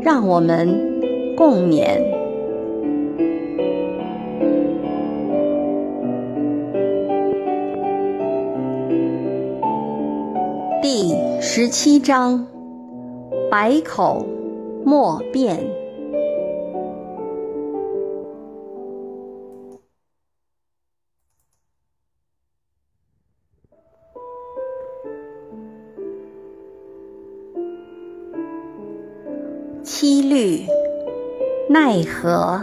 让我们共勉。第十七章：百口莫辩。奈何？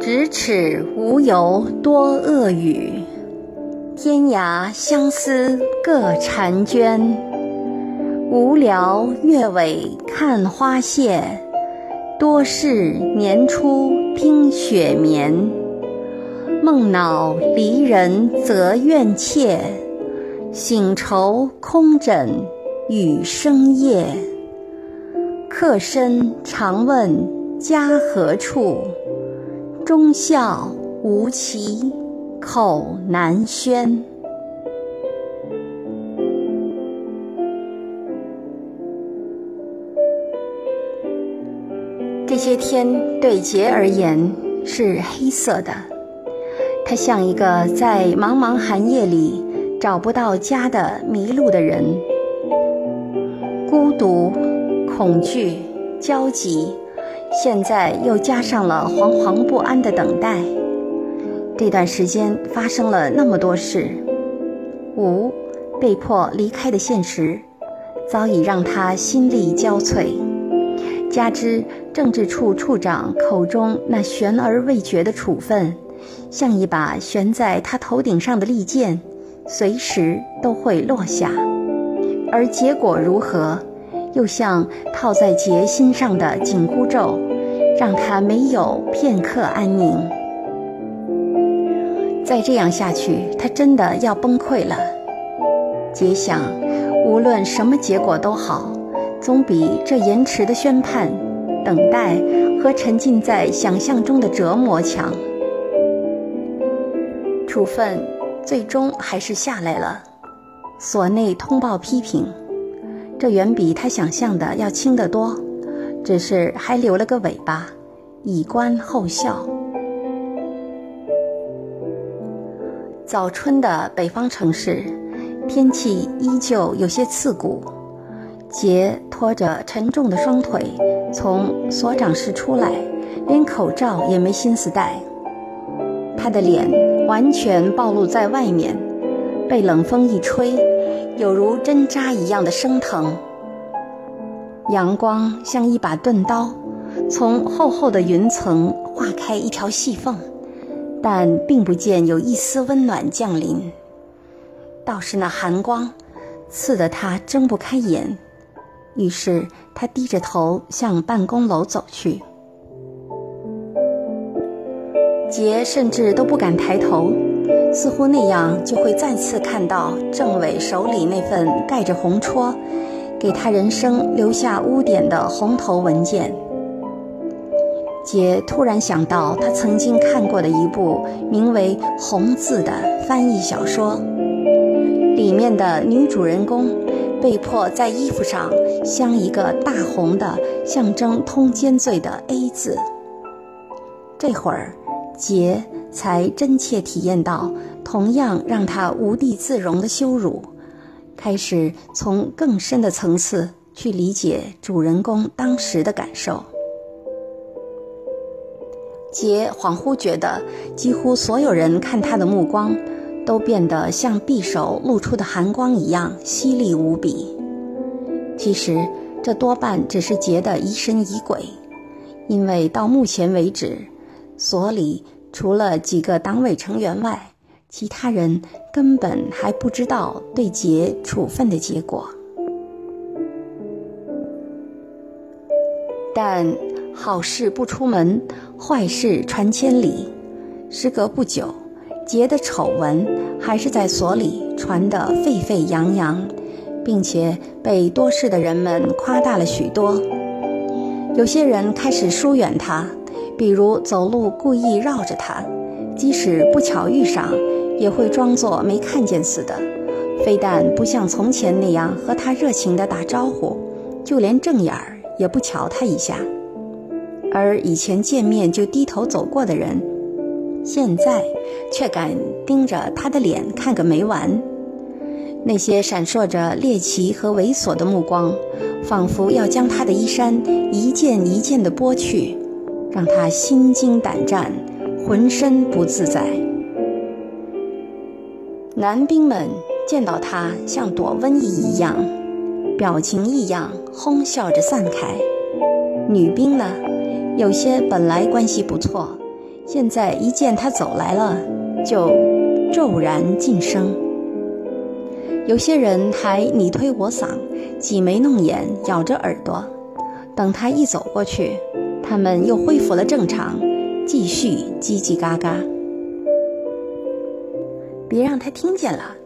咫尺无由多恶语，天涯相思各婵娟。无聊月尾看花谢，多事年初听雪眠。梦恼离人则怨切。醒愁空枕雨声夜，客身常问家何处？忠孝无期口难宣。这些天对杰而言是黑色的，他像一个在茫茫寒夜里。找不到家的迷路的人，孤独、恐惧、焦急，现在又加上了惶惶不安的等待。这段时间发生了那么多事，五被迫离开的现实，早已让他心力交瘁。加之政治处处长口中那悬而未决的处分，像一把悬在他头顶上的利剑。随时都会落下，而结果如何，又像套在杰心上的紧箍咒，让他没有片刻安宁。再这样下去，他真的要崩溃了。杰想，无论什么结果都好，总比这延迟的宣判、等待和沉浸在想象中的折磨强。处分。最终还是下来了，所内通报批评，这远比他想象的要轻得多，只是还留了个尾巴，以观后效。早春的北方城市，天气依旧有些刺骨。杰拖着沉重的双腿从所长室出来，连口罩也没心思戴，他的脸。完全暴露在外面，被冷风一吹，有如针扎一样的生疼。阳光像一把钝刀，从厚厚的云层划开一条细缝，但并不见有一丝温暖降临。倒是那寒光，刺得他睁不开眼。于是他低着头向办公楼走去。杰甚至都不敢抬头，似乎那样就会再次看到政委手里那份盖着红戳、给他人生留下污点的红头文件。杰突然想到他曾经看过的一部名为《红字》的翻译小说，里面的女主人公被迫在衣服上镶一个大红的、象征通奸罪的 A 字。这会儿。杰才真切体验到同样让他无地自容的羞辱，开始从更深的层次去理解主人公当时的感受。杰恍惚觉得，几乎所有人看他的目光，都变得像匕首露出的寒光一样犀利无比。其实，这多半只是杰的疑神疑鬼，因为到目前为止。所里除了几个党委成员外，其他人根本还不知道对杰处分的结果。但好事不出门，坏事传千里。时隔不久，杰的丑闻还是在所里传得沸沸扬扬，并且被多事的人们夸大了许多。有些人开始疏远他，比如走路故意绕着他，即使不巧遇上，也会装作没看见似的。非但不像从前那样和他热情地打招呼，就连正眼儿也不瞧他一下。而以前见面就低头走过的人，现在却敢盯着他的脸看个没完。那些闪烁着猎奇和猥琐的目光，仿佛要将他的衣衫一件一件地剥去，让他心惊胆战，浑身不自在。男兵们见到他像躲瘟疫一样，表情异样，哄笑着散开。女兵呢，有些本来关系不错，现在一见他走来了，就骤然噤声。有些人还你推我搡，挤眉弄眼，咬着耳朵。等他一走过去，他们又恢复了正常，继续叽叽嘎嘎。别让他听见了，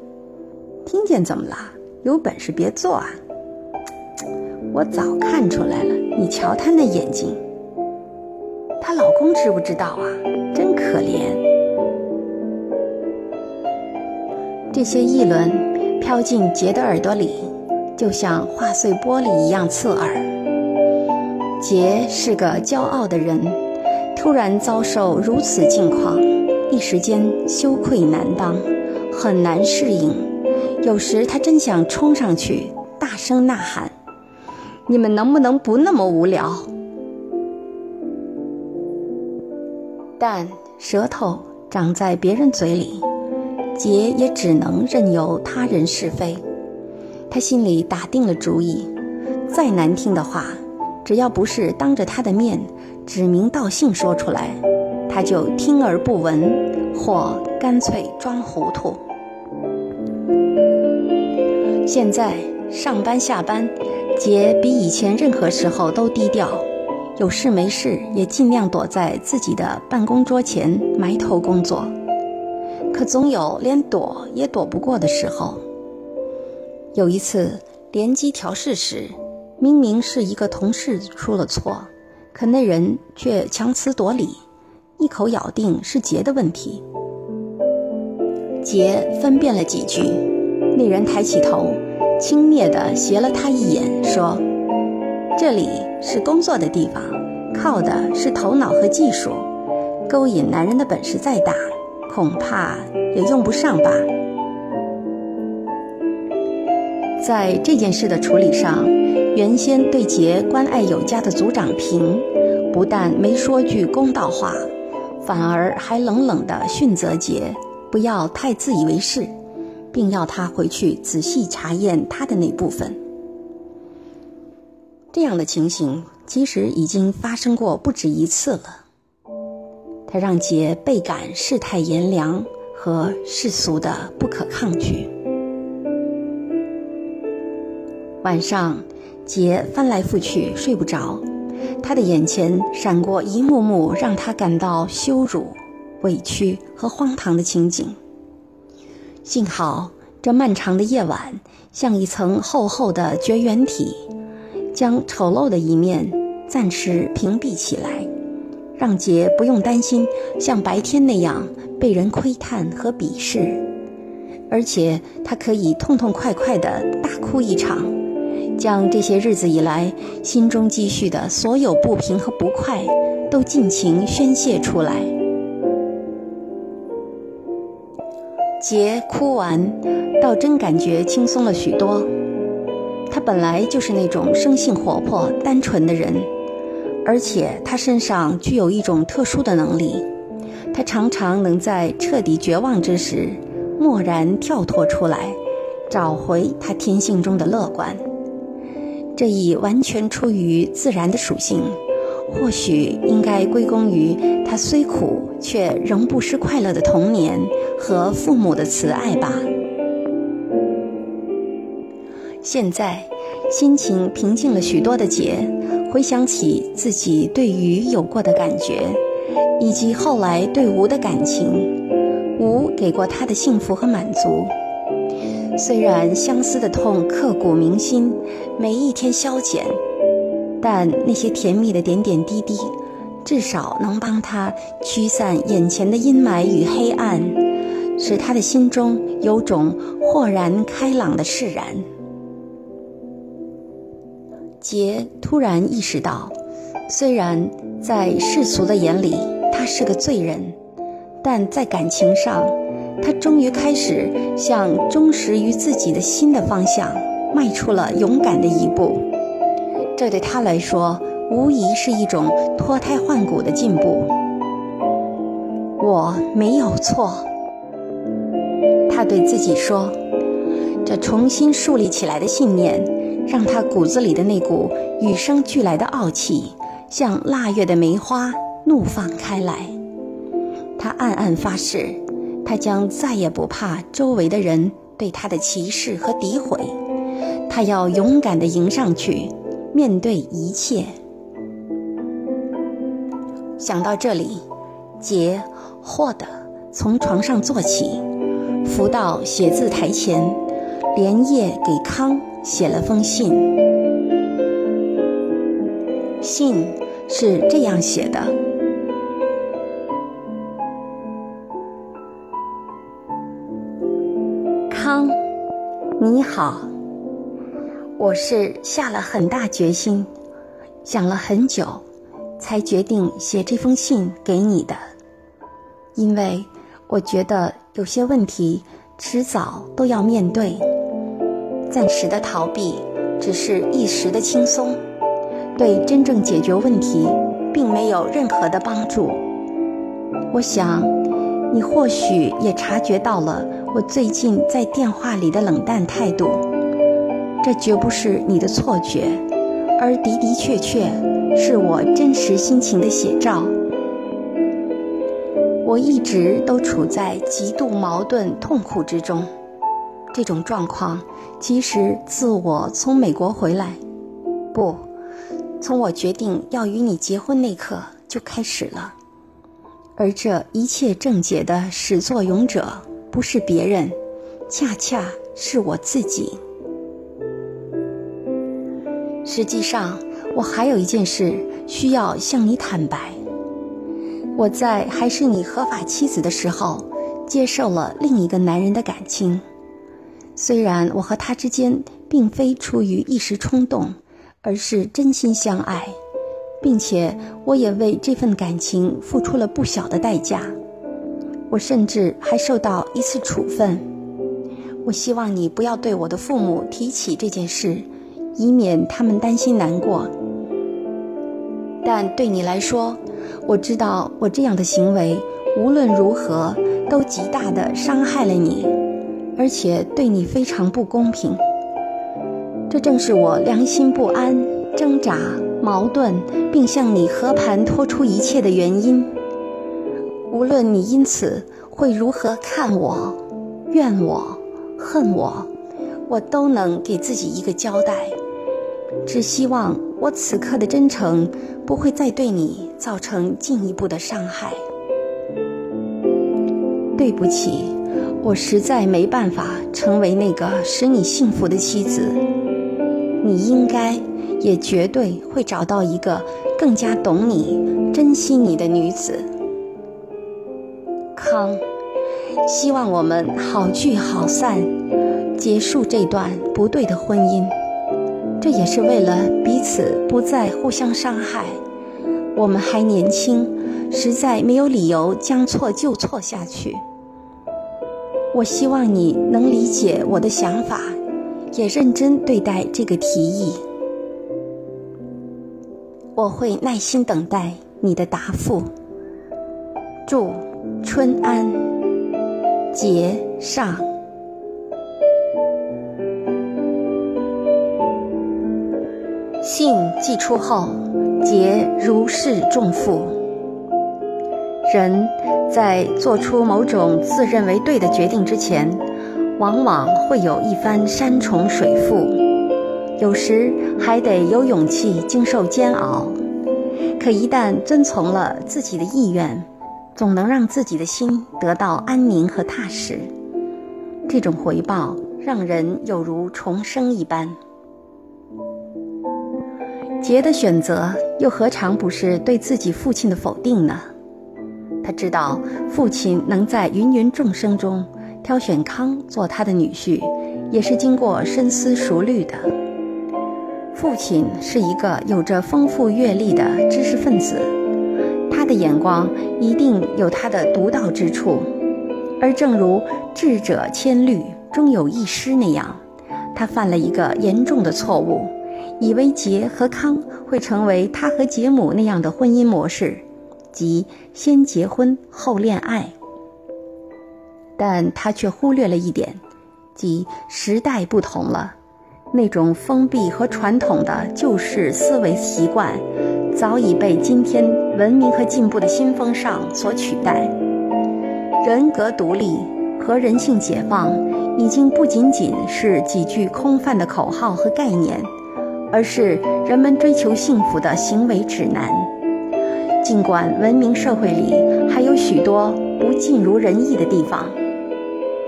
听见怎么了？有本事别做啊！我早看出来了，你瞧他那眼睛。她老公知不知道啊？真可怜。这些议论飘进杰的耳朵里，就像划碎玻璃一样刺耳。杰是个骄傲的人，突然遭受如此境况，一时间羞愧难当。很难适应，有时他真想冲上去大声呐喊：“你们能不能不那么无聊？”但舌头长在别人嘴里，杰也只能任由他人是非。他心里打定了主意，再难听的话，只要不是当着他的面指名道姓说出来，他就听而不闻，或干脆装糊涂。现在上班下班，杰比以前任何时候都低调，有事没事也尽量躲在自己的办公桌前埋头工作。可总有连躲也躲不过的时候。有一次联机调试时，明明是一个同事出了错，可那人却强词夺理，一口咬定是杰的问题。杰分辨了几句，那人抬起头。轻蔑地斜了他一眼，说：“这里是工作的地方，靠的是头脑和技术。勾引男人的本事再大，恐怕也用不上吧。”在这件事的处理上，原先对杰关爱有加的组长平，不但没说句公道话，反而还冷冷地训责杰，不要太自以为是。并要他回去仔细查验他的那部分。这样的情形其实已经发生过不止一次了。他让杰倍感世态炎凉和世俗的不可抗拒。晚上，杰翻来覆去睡不着，他的眼前闪过一幕幕让他感到羞辱、委屈和荒唐的情景。幸好，这漫长的夜晚像一层厚厚的绝缘体，将丑陋的一面暂时屏蔽起来，让杰不用担心像白天那样被人窥探和鄙视，而且他可以痛痛快快地大哭一场，将这些日子以来心中积蓄的所有不平和不快都尽情宣泄出来。杰哭完，倒真感觉轻松了许多。他本来就是那种生性活泼、单纯的人，而且他身上具有一种特殊的能力，他常常能在彻底绝望之时，蓦然跳脱出来，找回他天性中的乐观。这已完全出于自然的属性，或许应该归功于他虽苦却仍不失快乐的童年和父母的慈爱吧。现在，心情平静了许多的杰，回想起自己对鱼有过的感觉，以及后来对吴的感情，吴给过他的幸福和满足。虽然相思的痛刻骨铭心，每一天消减，但那些甜蜜的点点滴滴，至少能帮他驱散眼前的阴霾与黑暗，使他的心中有种豁然开朗的释然。杰突然意识到，虽然在世俗的眼里他是个罪人，但在感情上，他终于开始向忠实于自己的心的方向迈出了勇敢的一步。这对他来说，无疑是一种脱胎换骨的进步。我没有错，他对自己说。这重新树立起来的信念。让他骨子里的那股与生俱来的傲气，像腊月的梅花怒放开来。他暗暗发誓，他将再也不怕周围的人对他的歧视和诋毁。他要勇敢地迎上去，面对一切。想到这里，杰霍地从床上坐起，扶到写字台前，连夜给康。写了封信，信是这样写的：“你好，我是下了很大决心，想了很久，才决定写这封信给你的，因为我觉得有些问题迟早都要面对。”暂时的逃避，只是一时的轻松，对真正解决问题，并没有任何的帮助。我想，你或许也察觉到了我最近在电话里的冷淡态度，这绝不是你的错觉，而的的确确是我真实心情的写照。我一直都处在极度矛盾、痛苦之中。这种状况，其实自我从美国回来，不，从我决定要与你结婚那刻就开始了。而这一切症结的始作俑者，不是别人，恰恰是我自己。实际上，我还有一件事需要向你坦白：我在还是你合法妻子的时候，接受了另一个男人的感情。虽然我和他之间并非出于一时冲动，而是真心相爱，并且我也为这份感情付出了不小的代价，我甚至还受到一次处分。我希望你不要对我的父母提起这件事，以免他们担心难过。但对你来说，我知道我这样的行为无论如何都极大的伤害了你。而且对你非常不公平，这正是我良心不安、挣扎、矛盾，并向你和盘托出一切的原因。无论你因此会如何看我、怨我、恨我，我都能给自己一个交代。只希望我此刻的真诚不会再对你造成进一步的伤害。对不起。我实在没办法成为那个使你幸福的妻子，你应该也绝对会找到一个更加懂你、珍惜你的女子。康，希望我们好聚好散，结束这段不对的婚姻。这也是为了彼此不再互相伤害。我们还年轻，实在没有理由将错就错下去。我希望你能理解我的想法，也认真对待这个提议。我会耐心等待你的答复。祝春安，节上。信寄出后，节如释重负。人在做出某种自认为对的决定之前，往往会有一番山重水复，有时还得有勇气经受煎熬。可一旦遵从了自己的意愿，总能让自己的心得到安宁和踏实。这种回报让人有如重生一般。杰的选择又何尝不是对自己父亲的否定呢？他知道父亲能在芸芸众生中挑选康做他的女婿，也是经过深思熟虑的。父亲是一个有着丰富阅历的知识分子，眼光一定有他的独到之处。而正如智者千虑，终有一失那样，他犯了一个严重的错误。以为杰和康会成为他和杰姆那样的婚姻模式，即先结婚后恋爱。但他却忽略了一点，即时代不同了，那种封闭和传统的旧式思维习惯，早已被今天文明和进步的新风尚所取代。人格独立和人性解放，已经不仅仅是几句空泛的口号和概念。而是人们追求幸福的行为指南。尽管文明社会里还有许多不尽如人意的地方，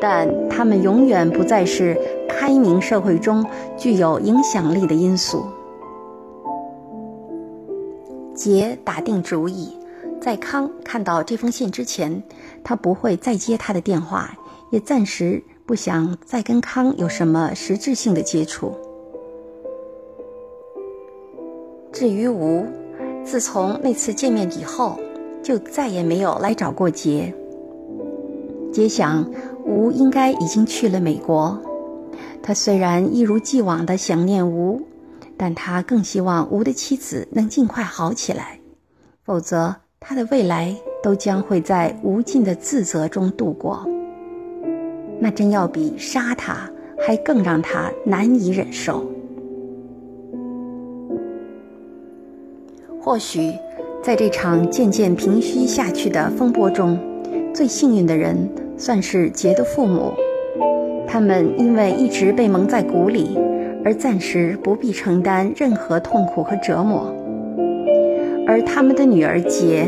但他们永远不再是开明社会中具有影响力的因素。杰打定主意，在康看到这封信之前，他不会再接他的电话，也暂时不想再跟康有什么实质性的接触。至于吴，自从那次见面以后，就再也没有来找过杰。杰想，吴应该已经去了美国。他虽然一如既往的想念吴，但他更希望吴的妻子能尽快好起来，否则他的未来都将会在无尽的自责中度过。那真要比杀他还更让他难以忍受。或许，在这场渐渐平息下去的风波中，最幸运的人算是杰的父母。他们因为一直被蒙在鼓里，而暂时不必承担任何痛苦和折磨。而他们的女儿杰，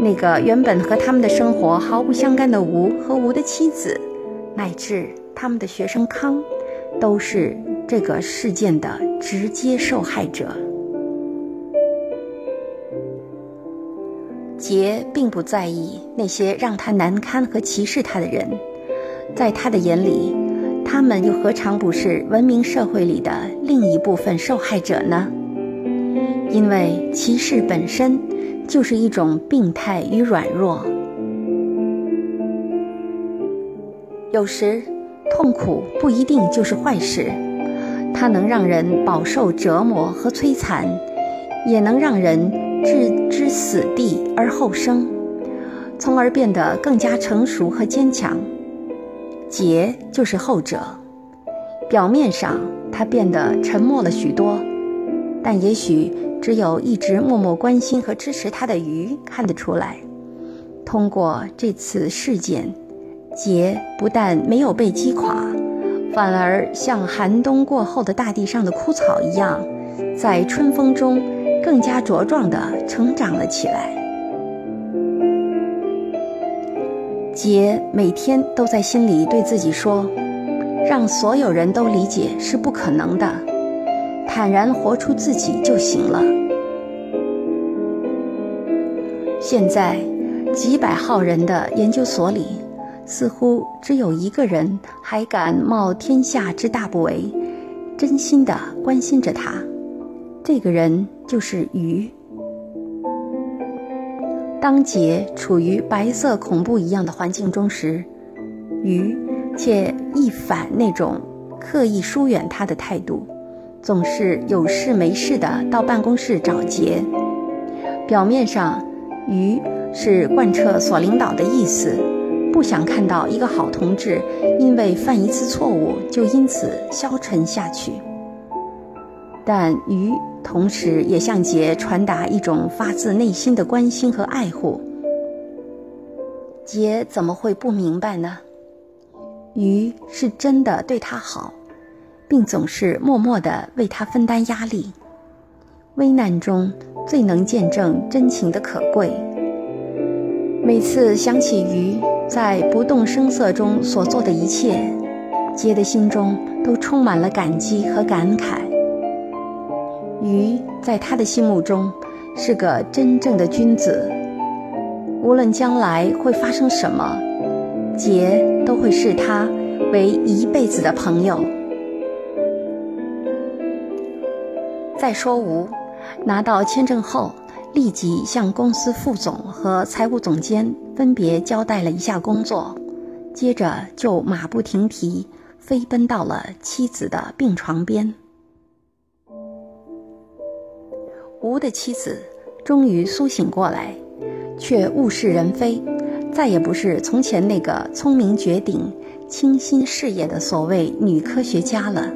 那个原本和他们的生活毫不相干的吴和吴的妻子，乃至他们的学生康，都是这个事件的直接受害者。杰并不在意那些让他难堪和歧视他的人，在他的眼里，他们又何尝不是文明社会里的另一部分受害者呢？因为歧视本身就是一种病态与软弱。有时，痛苦不一定就是坏事，它能让人饱受折磨和摧残，也能让人。置之死地而后生，从而变得更加成熟和坚强。杰就是后者。表面上他变得沉默了许多，但也许只有一直默默关心和支持他的鱼看得出来。通过这次事件，杰不但没有被击垮，反而像寒冬过后的大地上的枯草一样，在春风中。更加茁壮地成长了起来。杰每天都在心里对自己说：“让所有人都理解是不可能的，坦然活出自己就行了。”现在，几百号人的研究所里，似乎只有一个人还敢冒天下之大不韪，真心地关心着他。这个人就是鱼。当杰处于白色恐怖一样的环境中时，鱼却一反那种刻意疏远他的态度，总是有事没事的到办公室找杰。表面上，鱼是贯彻所领导的意思，不想看到一个好同志因为犯一次错误就因此消沉下去。但鱼同时也向杰传达一种发自内心的关心和爱护。杰怎么会不明白呢？鱼是真的对他好，并总是默默地为他分担压力。危难中最能见证真情的可贵。每次想起鱼在不动声色中所做的一切，杰的心中都充满了感激和感慨。鱼在他的心目中是个真正的君子，无论将来会发生什么，杰都会视他为一辈子的朋友。再说吴，拿到签证后，立即向公司副总和财务总监分别交代了一下工作，接着就马不停蹄飞奔到了妻子的病床边。吴的妻子终于苏醒过来，却物是人非，再也不是从前那个聪明绝顶、倾心事业的所谓女科学家了。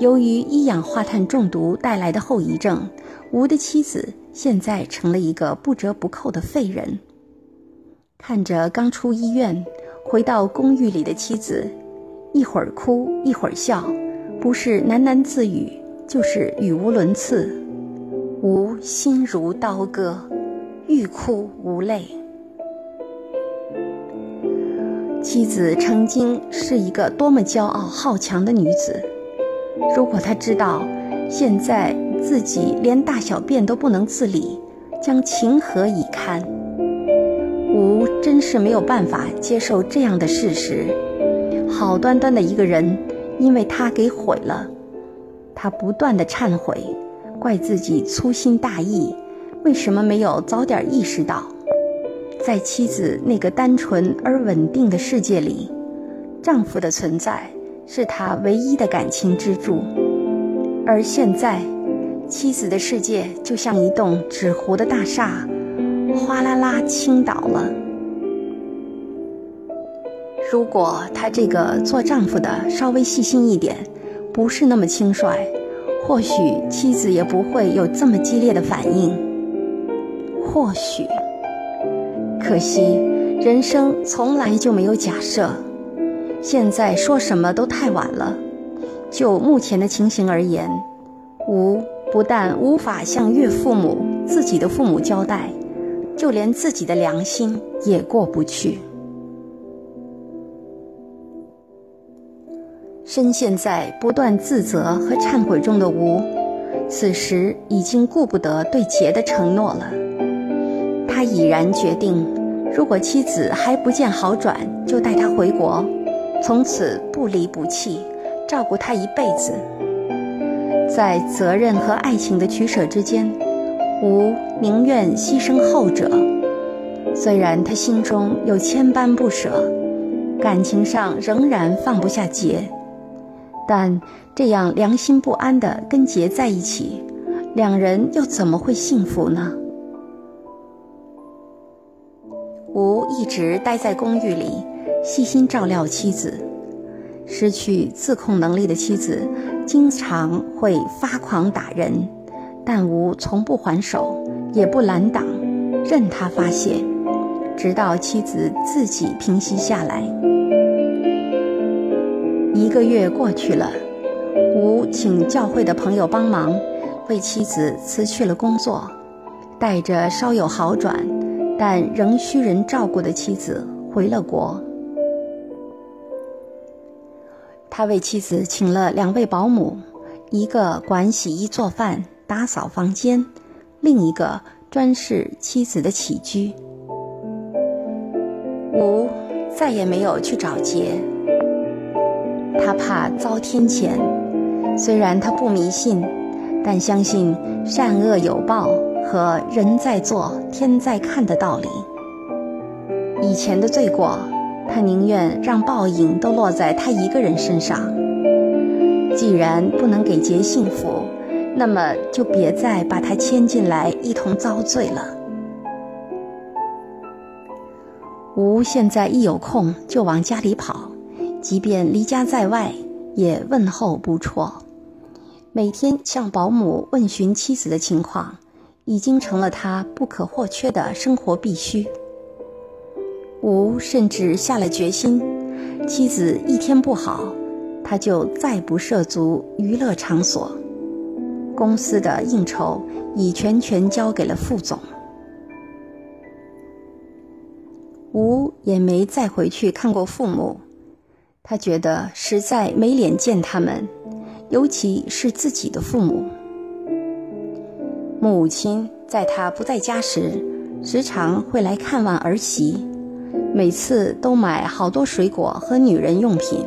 由于一氧化碳中毒带来的后遗症，吴的妻子现在成了一个不折不扣的废人。看着刚出医院、回到公寓里的妻子，一会儿哭一会儿笑，不是喃喃自语，就是语无伦次。吾心如刀割，欲哭无泪。妻子曾经是一个多么骄傲好强的女子，如果她知道现在自己连大小便都不能自理，将情何以堪？吾真是没有办法接受这样的事实。好端端的一个人，因为他给毁了，他不断的忏悔。怪自己粗心大意，为什么没有早点意识到，在妻子那个单纯而稳定的世界里，丈夫的存在是他唯一的感情支柱。而现在，妻子的世界就像一栋纸糊的大厦，哗啦啦倾倒了。如果他这个做丈夫的稍微细心一点，不是那么轻率。或许妻子也不会有这么激烈的反应。或许，可惜人生从来就没有假设。现在说什么都太晚了。就目前的情形而言，吾不但无法向岳父母、自己的父母交代，就连自己的良心也过不去。深陷在不断自责和忏悔中的吴，此时已经顾不得对杰的承诺了。他已然决定，如果妻子还不见好转，就带她回国，从此不离不弃，照顾她一辈子。在责任和爱情的取舍之间，吴宁愿牺牲后者。虽然他心中有千般不舍，感情上仍然放不下杰。但这样良心不安的跟杰在一起，两人又怎么会幸福呢？吴一直待在公寓里，细心照料妻子。失去自控能力的妻子，经常会发狂打人，但吴从不还手，也不拦挡，任他发泄，直到妻子自己平息下来。一个月过去了，吴请教会的朋友帮忙，为妻子辞去了工作，带着稍有好转，但仍需人照顾的妻子回了国。他为妻子请了两位保姆，一个管洗衣做饭、打扫房间，另一个专事妻子的起居。吴再也没有去找杰。他怕遭天谴，虽然他不迷信，但相信善恶有报和人在做天在看的道理。以前的罪过，他宁愿让报应都落在他一个人身上。既然不能给杰幸福，那么就别再把他牵进来一同遭罪了。吴现在一有空就往家里跑。即便离家在外，也问候不辍。每天向保姆问询妻子的情况，已经成了他不可或缺的生活必须。吴甚至下了决心，妻子一天不好，他就再不涉足娱乐场所。公司的应酬已全权交给了副总。吴也没再回去看过父母，他觉得实在没脸见他们，尤其是自己的父母。母亲在他不在家时，时常会来看望儿媳，每次都买好多水果和女人用品。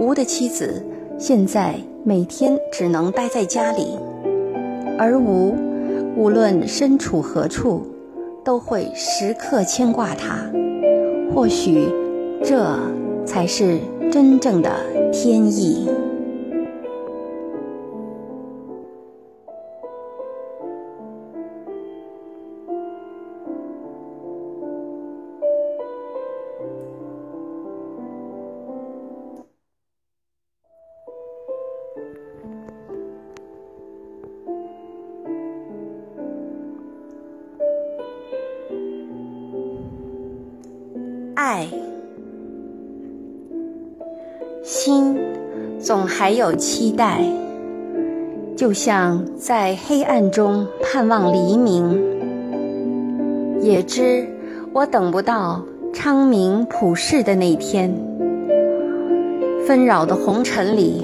吴的妻子现在每天只能待在家里，而吴无论身处何处。都会时刻牵挂他，或许这才是真正的天意。还有期待，就像在黑暗中盼望黎明。也知我等不到昌明普世的那天，纷扰的红尘里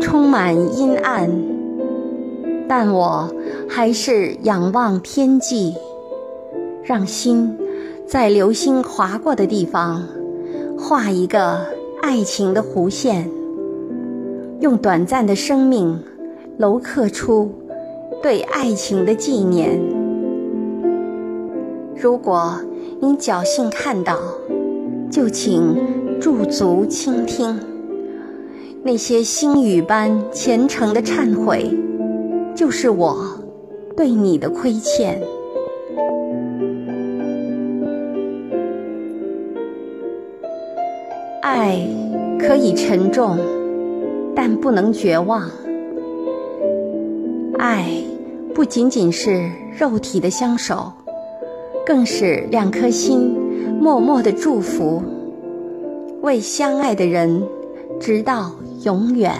充满阴暗，但我还是仰望天际，让心。在流星划过的地方，画一个爱情的弧线，用短暂的生命镂刻出对爱情的纪念。如果您侥幸看到，就请驻足倾听那些星雨般虔诚的忏悔，就是我对你的亏欠。爱可以沉重，但不能绝望。爱不仅仅是肉体的相守，更是两颗心默默的祝福，为相爱的人直到永远。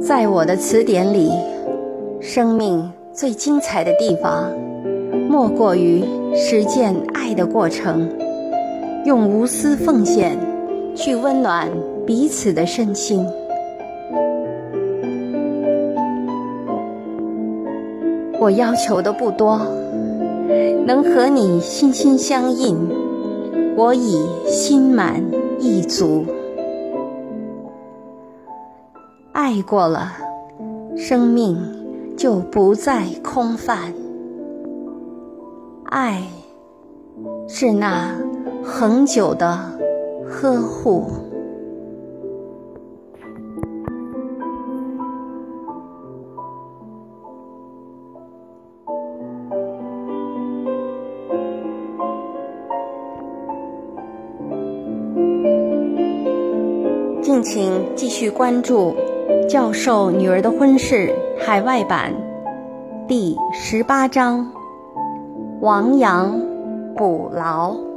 在我的词典里，生命最精彩的地方。莫过于实践爱的过程，用无私奉献去温暖彼此的身心。我要求的不多，能和你心心相印，我已心满意足。爱过了，生命就不再空泛。爱，是那恒久的呵护。敬请继续关注《教授女儿的婚事》海外版第十八章。亡羊补牢。